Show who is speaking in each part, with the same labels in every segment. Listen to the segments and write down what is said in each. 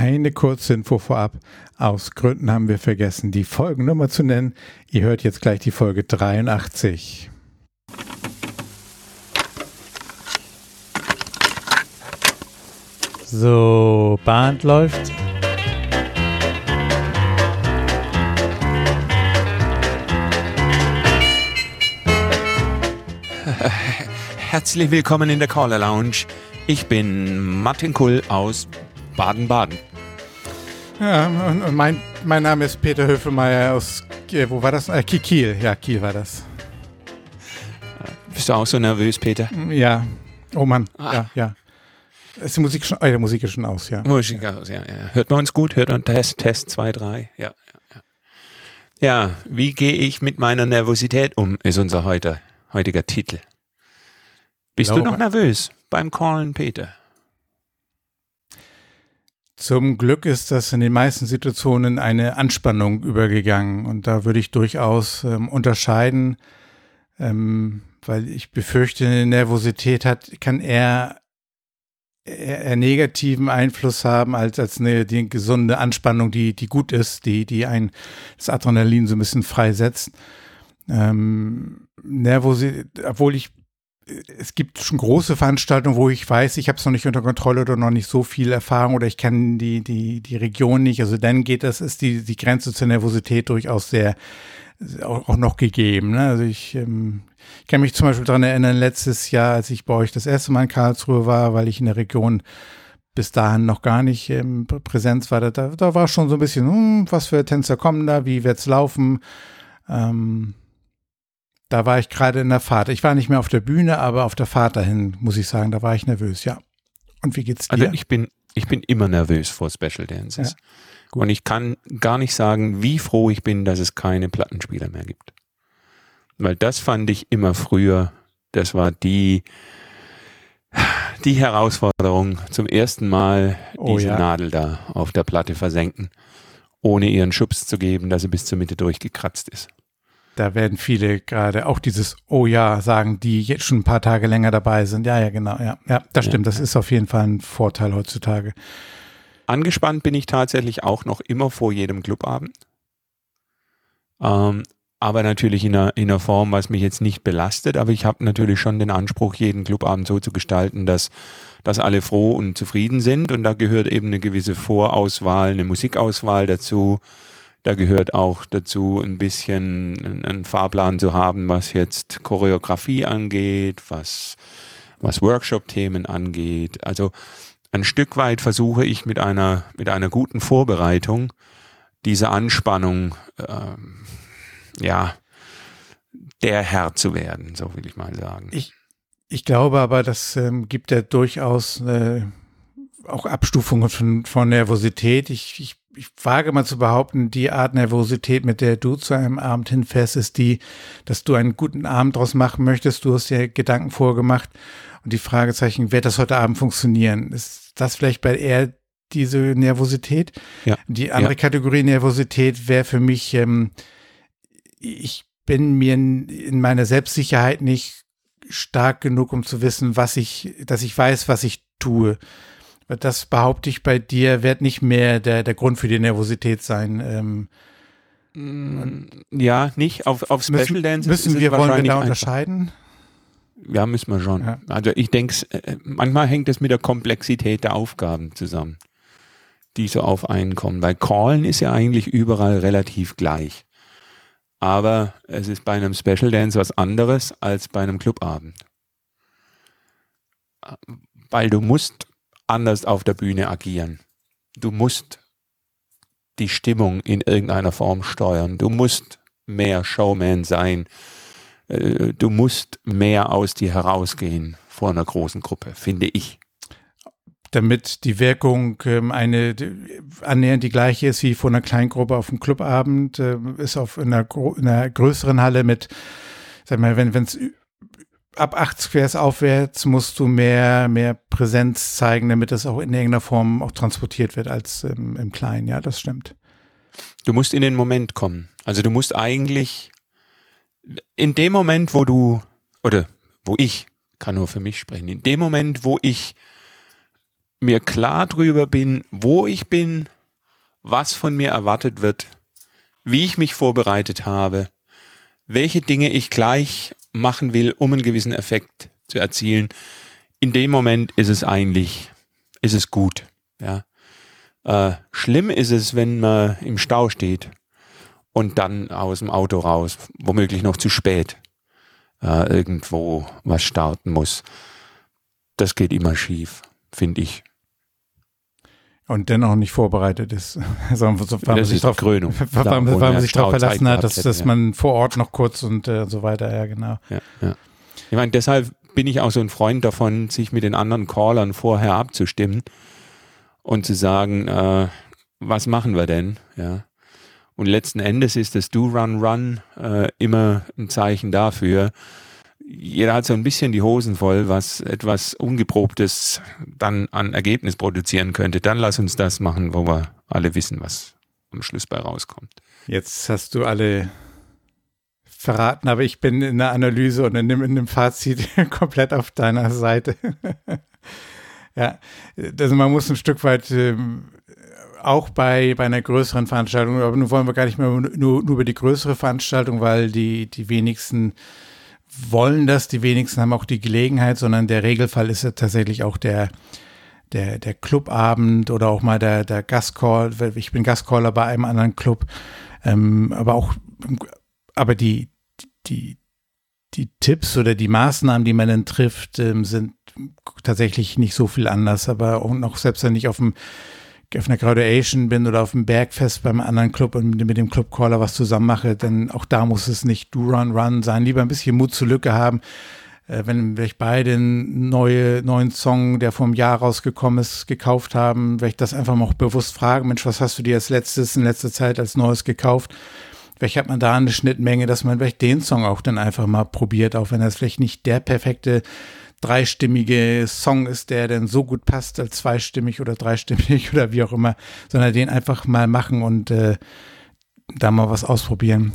Speaker 1: Eine kurze Info vorab. Aus Gründen haben wir vergessen, die Folgennummer zu nennen. Ihr hört jetzt gleich die Folge 83. So, Band läuft.
Speaker 2: Herzlich willkommen in der Caller Lounge. Ich bin Martin Kull aus Baden-Baden.
Speaker 1: Ja, und mein, mein Name ist Peter Höfelmeier aus, äh, wo war das? Äh, Kiel, ja, Kiel war das.
Speaker 2: Bist du auch so nervös, Peter?
Speaker 1: Ja. Oh Mann, ah. ja, ja. Ist die Musik schon, oh, die Musik ist schon aus, ja.
Speaker 2: Musik aus, ja, ja. Hört man uns gut? Hört man Test, Test 2, 3, ja, ja, ja. Ja, wie gehe ich mit meiner Nervosität um, ist unser heute, heutiger Titel. Bist Glaube, du noch nervös beim Callen, Peter?
Speaker 1: Zum Glück ist das in den meisten Situationen eine Anspannung übergegangen und da würde ich durchaus ähm, unterscheiden, ähm, weil ich befürchte, eine Nervosität hat, kann eher, eher, eher negativen Einfluss haben als, als eine die gesunde Anspannung, die, die gut ist, die, die ein das Adrenalin so ein bisschen freisetzt. Ähm, Nervosität, obwohl ich es gibt schon große Veranstaltungen, wo ich weiß, ich habe es noch nicht unter Kontrolle oder noch nicht so viel Erfahrung oder ich kenne die, die, die Region nicht. Also dann geht das, ist die, die Grenze zur Nervosität durchaus sehr auch, noch gegeben. Ne? Also ich, ähm, ich kann mich zum Beispiel daran erinnern, letztes Jahr, als ich bei euch das erste Mal in Karlsruhe war, weil ich in der Region bis dahin noch gar nicht ähm, Präsenz war, da, da war schon so ein bisschen, hm, was für Tänzer kommen da, wie wird's laufen? Ähm, da war ich gerade in der Fahrt. Ich war nicht mehr auf der Bühne, aber auf der Fahrt dahin, muss ich sagen, da war ich nervös, ja. Und wie geht's
Speaker 2: dir? Also ich bin, ich bin immer nervös vor Special Dances. Ja, und ich kann gar nicht sagen, wie froh ich bin, dass es keine Plattenspieler mehr gibt. Weil das fand ich immer früher, das war die, die Herausforderung, zum ersten Mal oh, diese ja. Nadel da auf der Platte versenken, ohne ihren Schubs zu geben, dass sie bis zur Mitte durchgekratzt ist
Speaker 1: da werden viele gerade auch dieses Oh ja sagen, die jetzt schon ein paar Tage länger dabei sind. Ja, ja, genau. Ja, ja das stimmt. Das ist auf jeden Fall ein Vorteil heutzutage.
Speaker 2: Angespannt bin ich tatsächlich auch noch immer vor jedem Clubabend. Ähm, aber natürlich in einer, in einer Form, was mich jetzt nicht belastet. Aber ich habe natürlich schon den Anspruch, jeden Clubabend so zu gestalten, dass, dass alle froh und zufrieden sind. Und da gehört eben eine gewisse Vorauswahl, eine Musikauswahl dazu da gehört auch dazu, ein bisschen einen Fahrplan zu haben, was jetzt Choreografie angeht, was, was Workshop-Themen angeht. Also ein Stück weit versuche ich mit einer, mit einer guten Vorbereitung diese Anspannung, ähm, ja, der Herr zu werden, so will ich mal sagen.
Speaker 1: Ich, ich glaube aber, das ähm, gibt ja durchaus äh, auch Abstufungen von, von Nervosität. Ich, ich ich wage mal zu behaupten, die Art Nervosität, mit der du zu einem Abend hinfährst, ist die, dass du einen guten Abend draus machen möchtest. Du hast dir Gedanken vorgemacht und die Fragezeichen, wird das heute Abend funktionieren? Ist das vielleicht bei eher diese Nervosität? Ja. Die andere ja. Kategorie Nervosität wäre für mich, ähm, ich bin mir in meiner Selbstsicherheit nicht stark genug, um zu wissen, was ich, dass ich weiß, was ich tue. Das behaupte ich bei dir, wird nicht mehr der, der Grund für die Nervosität sein. Ähm,
Speaker 2: mm, ja, nicht. Auf, auf
Speaker 1: Special müssen, Dance müssen wir, wollen wir da unterscheiden?
Speaker 2: Ja, müssen wir schon. Ja. Also ich denke, äh, manchmal hängt es mit der Komplexität der Aufgaben zusammen, die so auf einen kommen. Weil Callen ist ja eigentlich überall relativ gleich. Aber es ist bei einem Special Dance was anderes als bei einem Clubabend. Weil du musst anders auf der Bühne agieren. Du musst die Stimmung in irgendeiner Form steuern. Du musst mehr Showman sein. Äh, du musst mehr aus dir herausgehen vor einer großen Gruppe, finde ich.
Speaker 1: Damit die Wirkung ähm, eine annähernd die gleiche ist wie vor einer kleinen Gruppe auf dem Clubabend, äh, ist auf einer, in einer größeren Halle mit, sag mal, wenn es ab 80 Vers aufwärts musst du mehr, mehr Präsenz zeigen, damit es auch in irgendeiner Form auch transportiert wird als im, im Kleinen. Ja, das stimmt.
Speaker 2: Du musst in den Moment kommen. Also du musst eigentlich in dem Moment, wo du, oder wo ich, kann nur für mich sprechen, in dem Moment, wo ich mir klar drüber bin, wo ich bin, was von mir erwartet wird, wie ich mich vorbereitet habe, welche Dinge ich gleich machen will, um einen gewissen Effekt zu erzielen. In dem Moment ist es eigentlich, ist es gut. Ja. Äh, schlimm ist es, wenn man im Stau steht und dann aus dem Auto raus, womöglich noch zu spät, äh, irgendwo was starten muss. Das geht immer schief, finde ich.
Speaker 1: Und dennoch nicht vorbereitet ist. Also,
Speaker 2: weil man sich darauf
Speaker 1: weil, weil man sich darauf verlassen hat, dass, dass man vor Ort noch kurz und äh, so weiter, ja, genau.
Speaker 2: Ja, ja. Ich meine, deshalb bin ich auch so ein Freund davon, sich mit den anderen Callern vorher abzustimmen und zu sagen, äh, was machen wir denn? Ja. Und letzten Endes ist das Do-Run-Run äh, immer ein Zeichen dafür. Jeder hat so ein bisschen die Hosen voll, was etwas Ungeprobtes dann an Ergebnis produzieren könnte. Dann lass uns das machen, wo wir alle wissen, was am Schluss bei rauskommt.
Speaker 1: Jetzt hast du alle verraten, aber ich bin in der Analyse und in dem, in dem Fazit komplett auf deiner Seite. ja, also man muss ein Stück weit ähm, auch bei, bei einer größeren Veranstaltung, aber nun wollen wir gar nicht mehr nur, nur über die größere Veranstaltung, weil die, die wenigsten wollen das, die wenigsten haben auch die Gelegenheit, sondern der Regelfall ist ja tatsächlich auch der, der, der Clubabend oder auch mal der, der Gastcall. Ich bin Gastcaller bei einem anderen Club, ähm, aber auch aber die, die, die Tipps oder die Maßnahmen, die man dann trifft, ähm, sind tatsächlich nicht so viel anders. Aber auch noch selbst wenn ich auf dem auf einer Graduation bin oder auf dem Bergfest beim anderen Club und mit dem Clubcaller was zusammen mache, dann auch da muss es nicht do run run sein. Lieber ein bisschen Mut zur Lücke haben. Äh, wenn vielleicht beide einen neue, neuen Song, der vom Jahr rausgekommen ist, gekauft haben, werde ich das einfach mal auch bewusst fragen. Mensch, was hast du dir als letztes in letzter Zeit als Neues gekauft? Vielleicht hat man da eine Schnittmenge, dass man vielleicht den Song auch dann einfach mal probiert, auch wenn das vielleicht nicht der perfekte dreistimmige Song ist, der dann so gut passt als zweistimmig oder dreistimmig oder wie auch immer, sondern den einfach mal machen und äh, da mal was ausprobieren.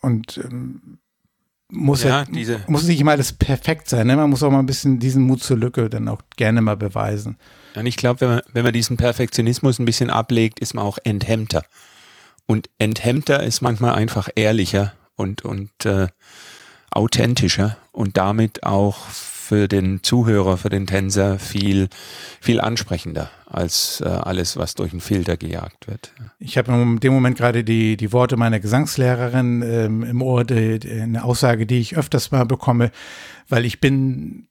Speaker 1: Und ähm, muss ja, diese muss nicht immer alles perfekt sein. Ne? Man muss auch mal ein bisschen diesen Mut zur Lücke dann auch gerne mal beweisen.
Speaker 2: Und ich glaube, wenn man, wenn man diesen Perfektionismus ein bisschen ablegt, ist man auch enthemmter. Und enthemmter ist manchmal einfach ehrlicher und, und äh, authentischer und damit auch für den Zuhörer, für den Tänzer viel, viel ansprechender als äh, alles, was durch einen Filter gejagt wird.
Speaker 1: Ich habe in dem Moment gerade die, die Worte meiner Gesangslehrerin ähm, im Ohr, die, die, eine Aussage, die ich öfters mal bekomme, weil ich bin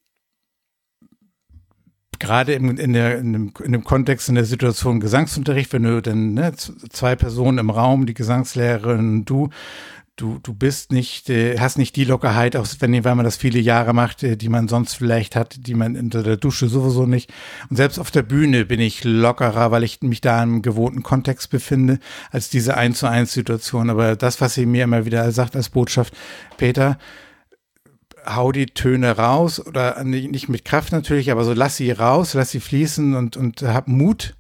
Speaker 1: gerade im, in, der, in, dem, in dem Kontext, in der Situation Gesangsunterricht, wenn du dann ne, zwei Personen im Raum, die Gesangslehrerin und du, du, du bist nicht, äh, hast nicht die Lockerheit, auch wenn, wenn man das viele Jahre macht, äh, die man sonst vielleicht hat, die man unter der Dusche sowieso nicht. Und selbst auf der Bühne bin ich lockerer, weil ich mich da im gewohnten Kontext befinde, als diese eins zu eins Situation. Aber das, was sie mir immer wieder sagt als Botschaft, Peter, hau die Töne raus oder nicht mit Kraft natürlich, aber so lass sie raus, lass sie fließen und, und hab Mut.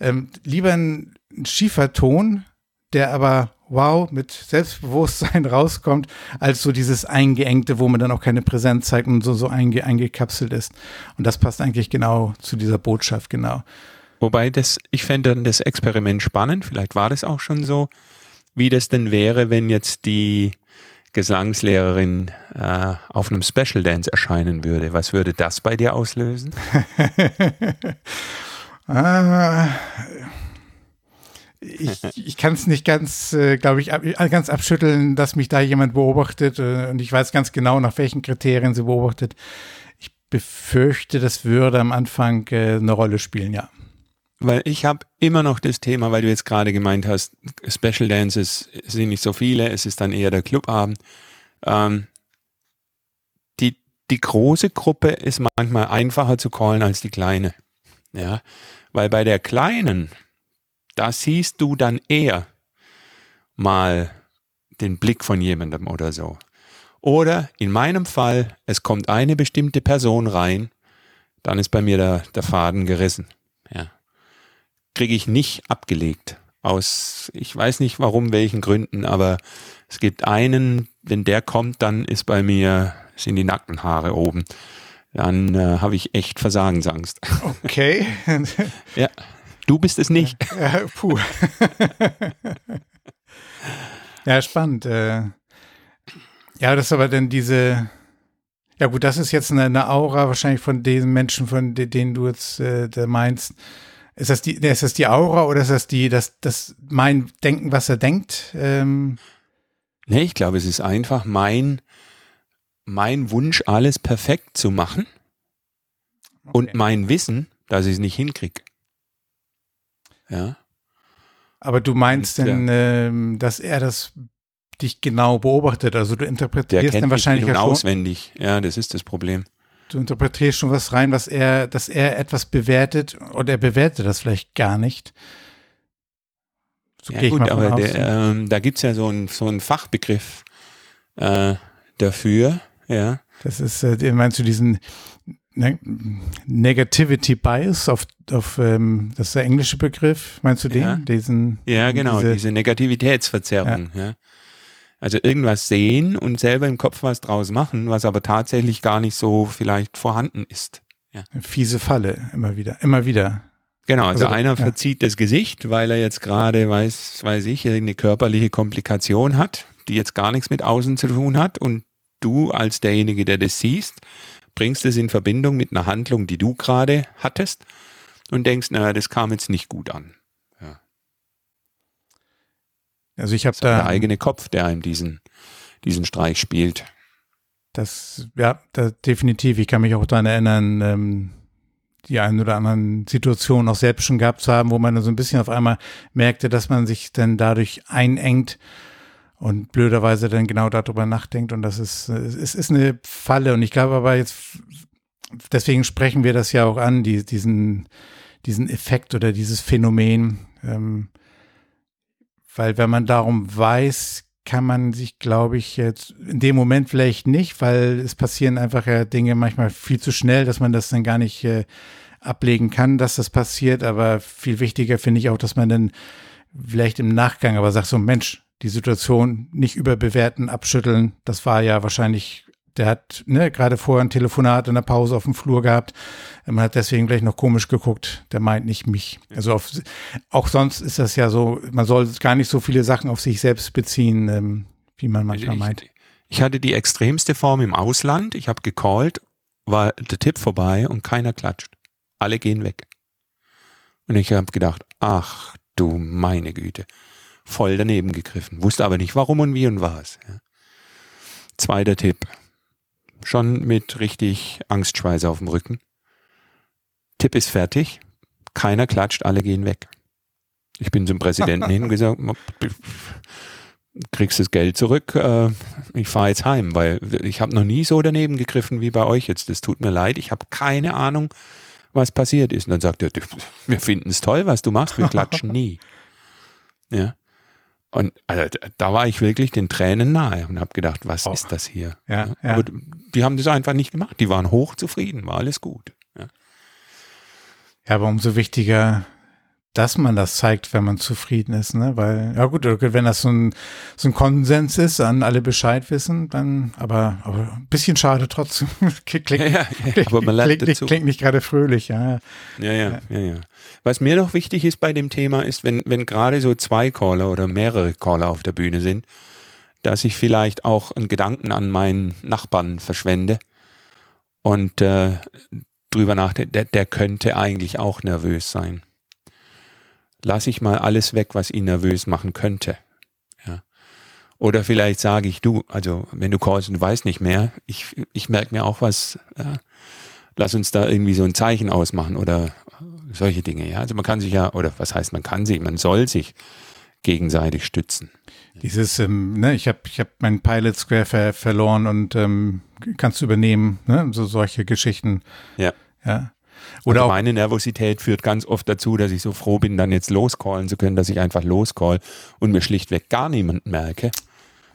Speaker 1: Ähm, lieber ein schiefer Ton, der aber wow mit Selbstbewusstsein rauskommt, als so dieses eingeengte, wo man dann auch keine Präsenz zeigt und so, so einge, eingekapselt ist. Und das passt eigentlich genau zu dieser Botschaft, genau.
Speaker 2: Wobei das, ich fände das Experiment spannend, vielleicht war das auch schon so, wie das denn wäre, wenn jetzt die Gesangslehrerin äh, auf einem Special Dance erscheinen würde. Was würde das bei dir auslösen?
Speaker 1: ah, ich, ich kann es nicht ganz, äh, glaube ich, ab, ganz abschütteln, dass mich da jemand beobachtet äh, und ich weiß ganz genau, nach welchen Kriterien sie beobachtet. Ich befürchte, das würde am Anfang äh, eine Rolle spielen, ja.
Speaker 2: Weil ich habe immer noch das Thema, weil du jetzt gerade gemeint hast, Special Dances sind nicht so viele, es ist dann eher der Clubabend. Ähm, die, die große Gruppe ist manchmal einfacher zu callen als die kleine. Ja, weil bei der kleinen, da siehst du dann eher mal den Blick von jemandem oder so. Oder in meinem Fall, es kommt eine bestimmte Person rein, dann ist bei mir der, der Faden gerissen kriege ich nicht abgelegt. Aus, ich weiß nicht warum, welchen Gründen, aber es gibt einen, wenn der kommt, dann ist bei mir, sind die nackten Haare oben. dann äh, habe ich echt Versagensangst.
Speaker 1: Okay.
Speaker 2: ja, du bist es nicht.
Speaker 1: Ja, puh. ja, spannend. Äh. Ja, das ist aber dann diese, ja gut, das ist jetzt eine, eine Aura wahrscheinlich von den Menschen, von denen du jetzt äh, meinst. Ist das die, ist das die Aura oder ist das die, das, das mein Denken, was er denkt? Ähm?
Speaker 2: Nee, ich glaube, es ist einfach mein, mein Wunsch, alles perfekt zu machen okay. und mein Wissen, dass ich es nicht hinkriege. Ja.
Speaker 1: Aber du meinst und, denn, ja. ähm, dass er das dich genau beobachtet? Also du interpretierst dann wahrscheinlich
Speaker 2: ja auswendig. Ja, das ist das Problem.
Speaker 1: Du interpretierst schon was rein, was er, dass er etwas bewertet und er bewertet das vielleicht gar nicht.
Speaker 2: So ja, gut, aber der, ähm, da gibt's ja so einen so einen Fachbegriff äh, dafür, ja.
Speaker 1: Das ist, äh, meinst du diesen ne Negativity Bias auf, auf ähm, das ist der englische Begriff, meinst du den?
Speaker 2: Ja,
Speaker 1: diesen,
Speaker 2: ja genau, diese, diese Negativitätsverzerrung, ja. ja. Also irgendwas sehen und selber im Kopf was draus machen, was aber tatsächlich gar nicht so vielleicht vorhanden ist.
Speaker 1: Ja. Fiese Falle, immer wieder, immer wieder.
Speaker 2: Genau, also, also einer ja. verzieht das Gesicht, weil er jetzt gerade, weiß, weiß ich, irgendeine körperliche Komplikation hat, die jetzt gar nichts mit außen zu tun hat und du als derjenige, der das siehst, bringst es in Verbindung mit einer Handlung, die du gerade hattest und denkst, naja, das kam jetzt nicht gut an.
Speaker 1: Also ich habe da
Speaker 2: der eigene Kopf, der einem diesen diesen Streich spielt.
Speaker 1: Das ja, da, definitiv. Ich kann mich auch daran erinnern, ähm, die ein oder anderen Situationen auch selbst schon gehabt zu haben, wo man so ein bisschen auf einmal merkte, dass man sich dann dadurch einengt und blöderweise dann genau darüber nachdenkt. Und das ist, es ist eine Falle. Und ich glaube aber jetzt, deswegen sprechen wir das ja auch an, die, diesen, diesen Effekt oder dieses Phänomen. Ähm, weil wenn man darum weiß, kann man sich, glaube ich, jetzt in dem Moment vielleicht nicht, weil es passieren einfach ja Dinge manchmal viel zu schnell, dass man das dann gar nicht äh, ablegen kann, dass das passiert. Aber viel wichtiger finde ich auch, dass man dann vielleicht im Nachgang aber sagt so, Mensch, die Situation nicht überbewerten, abschütteln. Das war ja wahrscheinlich der hat ne, gerade vorher ein Telefonat in der Pause auf dem Flur gehabt. Man hat deswegen gleich noch komisch geguckt. Der meint nicht mich. Also auf, auch sonst ist das ja so, man soll gar nicht so viele Sachen auf sich selbst beziehen, ähm, wie man manchmal
Speaker 2: ich,
Speaker 1: meint.
Speaker 2: Ich hatte die extremste Form im Ausland. Ich habe gecallt, war der Tipp vorbei und keiner klatscht. Alle gehen weg. Und ich habe gedacht, ach du meine Güte, voll daneben gegriffen. Wusste aber nicht warum und wie und was. Ja. Zweiter Tipp, schon mit richtig Angstschweiße auf dem Rücken. Tipp ist fertig. Keiner klatscht, alle gehen weg. Ich bin zum Präsidenten hin und gesagt, kriegst das Geld zurück, äh, ich fahre jetzt heim, weil ich habe noch nie so daneben gegriffen wie bei euch jetzt. Das tut mir leid, ich habe keine Ahnung, was passiert ist. Und dann sagt er, wir finden es toll, was du machst, wir klatschen nie. Ja. Und also, da war ich wirklich den Tränen nahe und habe gedacht, was oh. ist das hier?
Speaker 1: Ja, ja.
Speaker 2: Aber die haben das einfach nicht gemacht. Die waren hochzufrieden, war alles gut. Ja,
Speaker 1: ja aber umso wichtiger dass man das zeigt, wenn man zufrieden ist, ne? Weil, ja gut, wenn das so ein, so ein Konsens ist, dann alle Bescheid wissen, dann, aber, aber ein bisschen schade trotzdem. klingt, ja, ja, ja, aber man klingt, dazu. klingt nicht gerade fröhlich, ja.
Speaker 2: Ja, ja, ja, ja. Was mir noch wichtig ist bei dem Thema ist, wenn, wenn gerade so zwei Caller oder mehrere Caller auf der Bühne sind, dass ich vielleicht auch einen Gedanken an meinen Nachbarn verschwende und äh, drüber nachdenke, der, der könnte eigentlich auch nervös sein lasse ich mal alles weg, was ihn nervös machen könnte. Ja. Oder vielleicht sage ich, du, also wenn du callst und du weißt nicht mehr, ich, ich merke mir auch was, ja, lass uns da irgendwie so ein Zeichen ausmachen oder solche Dinge. Ja. Also man kann sich ja, oder was heißt man kann sich, man soll sich gegenseitig stützen.
Speaker 1: Dieses, ähm, ne, ich habe ich hab meinen Pilot Square ver verloren und ähm, kannst du übernehmen, ne, so solche Geschichten.
Speaker 2: Ja.
Speaker 1: Ja.
Speaker 2: Oder also meine Nervosität führt ganz oft dazu, dass ich so froh bin, dann jetzt loscallen zu können, dass ich einfach loscall und mir schlichtweg gar niemanden merke.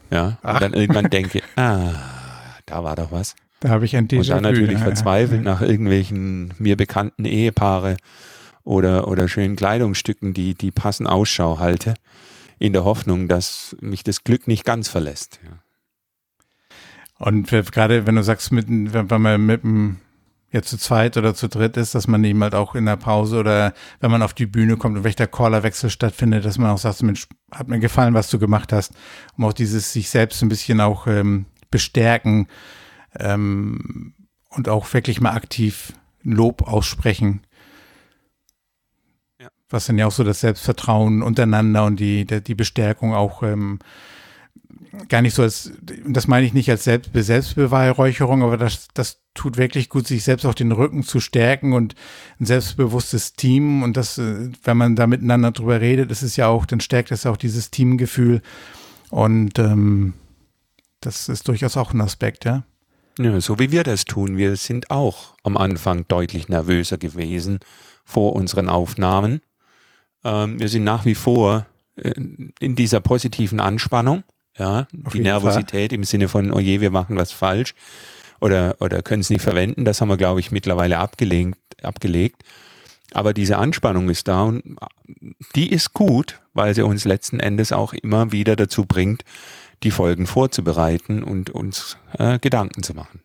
Speaker 2: Ja, Ach. und dann irgendwann denke, ah, da war doch was.
Speaker 1: Da habe ich ein
Speaker 2: Und dann natürlich ja, verzweifelt ja. nach irgendwelchen mir bekannten Ehepaare oder, oder schönen Kleidungsstücken, die, die passen Ausschau halte, in der Hoffnung, dass mich das Glück nicht ganz verlässt. Ja.
Speaker 1: Und gerade wenn du sagst, mit, wenn man mit dem ja zu zweit oder zu dritt ist, dass man eben halt auch in der Pause oder wenn man auf die Bühne kommt und welcher Callerwechsel stattfindet, dass man auch sagt, Mensch, hat mir gefallen, was du gemacht hast, um auch dieses sich selbst ein bisschen auch ähm, bestärken ähm, und auch wirklich mal aktiv Lob aussprechen. Ja. Was dann ja auch so das Selbstvertrauen untereinander und die, die Bestärkung auch ähm, gar nicht so als, das meine ich nicht als Selbst, Selbstbeweihräucherung, aber das, das tut wirklich gut, sich selbst auf den Rücken zu stärken und ein selbstbewusstes Team und das, äh, wenn man da miteinander drüber redet, ist ja auch, dann stärkt es auch dieses Teamgefühl und ähm, das ist durchaus auch ein Aspekt, ja.
Speaker 2: Ja, so wie wir das tun. Wir sind auch am Anfang deutlich nervöser gewesen vor unseren Aufnahmen. Ähm, wir sind nach wie vor äh, in dieser positiven Anspannung ja, Auf die Nervosität Fall. im Sinne von, oh je, wir machen was falsch oder, oder können es nicht verwenden, das haben wir, glaube ich, mittlerweile abgelegt, abgelegt. Aber diese Anspannung ist da und die ist gut, weil sie uns letzten Endes auch immer wieder dazu bringt, die Folgen vorzubereiten und uns äh, Gedanken zu machen.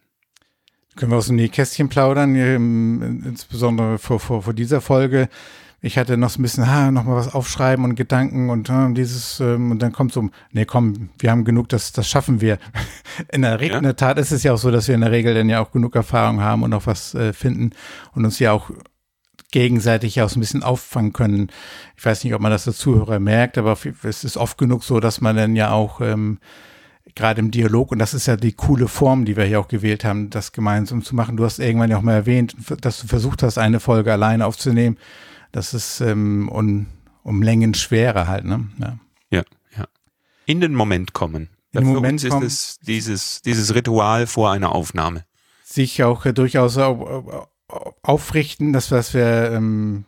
Speaker 1: Können wir aus dem Nähkästchen plaudern, insbesondere vor, vor, vor dieser Folge ich hatte noch so ein bisschen, ha, noch mal was aufschreiben und Gedanken und äh, dieses, ähm, und dann kommt so, nee, komm, wir haben genug, das, das schaffen wir. In der, ja. in der Tat ist es ja auch so, dass wir in der Regel dann ja auch genug Erfahrung haben und auch was äh, finden und uns ja auch gegenseitig ja auch so ein bisschen auffangen können. Ich weiß nicht, ob man das der Zuhörer merkt, aber es ist oft genug so, dass man dann ja auch ähm, gerade im Dialog, und das ist ja die coole Form, die wir hier auch gewählt haben, das gemeinsam zu machen. Du hast irgendwann ja auch mal erwähnt, dass du versucht hast, eine Folge alleine aufzunehmen. Das ist ähm, um, um Längen schwerer halt, ne?
Speaker 2: Ja. ja, ja. In den Moment kommen.
Speaker 1: In den Moment
Speaker 2: ist es dieses, dieses Ritual vor einer Aufnahme.
Speaker 1: Sich auch äh, durchaus aufrichten, das, was wir ähm,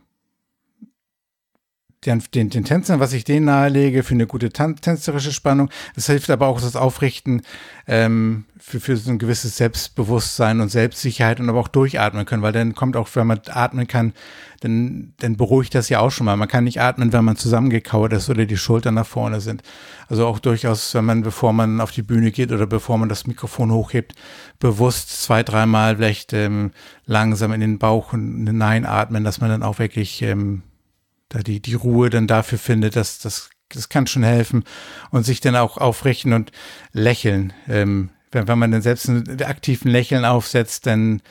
Speaker 1: den, den, den Tänzern, was ich denen nahelege, für eine gute tänzerische Spannung. Das hilft aber auch das Aufrichten ähm, für, für so ein gewisses Selbstbewusstsein und Selbstsicherheit und aber auch durchatmen können, weil dann kommt auch, wenn man atmen kann, dann, dann beruhigt das ja auch schon mal. Man kann nicht atmen, wenn man zusammengekauert ist oder die Schultern nach vorne sind. Also auch durchaus, wenn man, bevor man auf die Bühne geht oder bevor man das Mikrofon hochhebt, bewusst zwei, dreimal vielleicht ähm, langsam in den Bauch hineinatmen, dass man dann auch wirklich ähm, da die, die Ruhe dann dafür findet, dass das, das kann schon helfen und sich dann auch aufrichten und lächeln. Ähm, wenn, wenn man dann selbst einen aktiven Lächeln aufsetzt, dann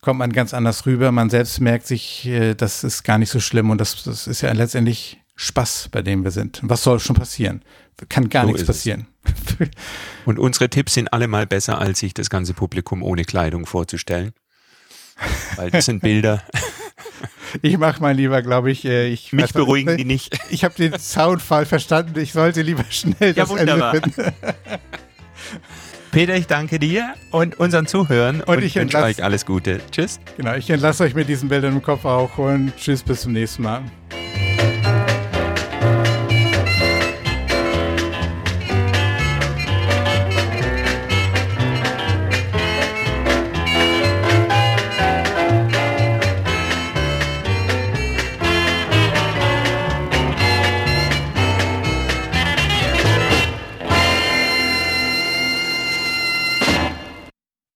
Speaker 1: kommt man ganz anders rüber. Man selbst merkt sich, äh, das ist gar nicht so schlimm und das, das ist ja letztendlich Spaß, bei dem wir sind. Was soll schon passieren? Kann gar so nichts passieren.
Speaker 2: und unsere Tipps sind alle mal besser, als sich das ganze Publikum ohne Kleidung vorzustellen. Weil das sind Bilder.
Speaker 1: Ich mache mal lieber, glaube ich, äh, ich.
Speaker 2: Mich beruhigen die nicht.
Speaker 1: Ich habe den Soundfall verstanden. Ich sollte lieber schnell ja, das wunderbar. Ende finden.
Speaker 2: Peter, ich danke dir und unseren Zuhörern und, und ich wünsche euch alles Gute. Tschüss.
Speaker 1: Genau, ich entlasse euch mit diesen Bildern im Kopf auch und tschüss, bis zum nächsten Mal.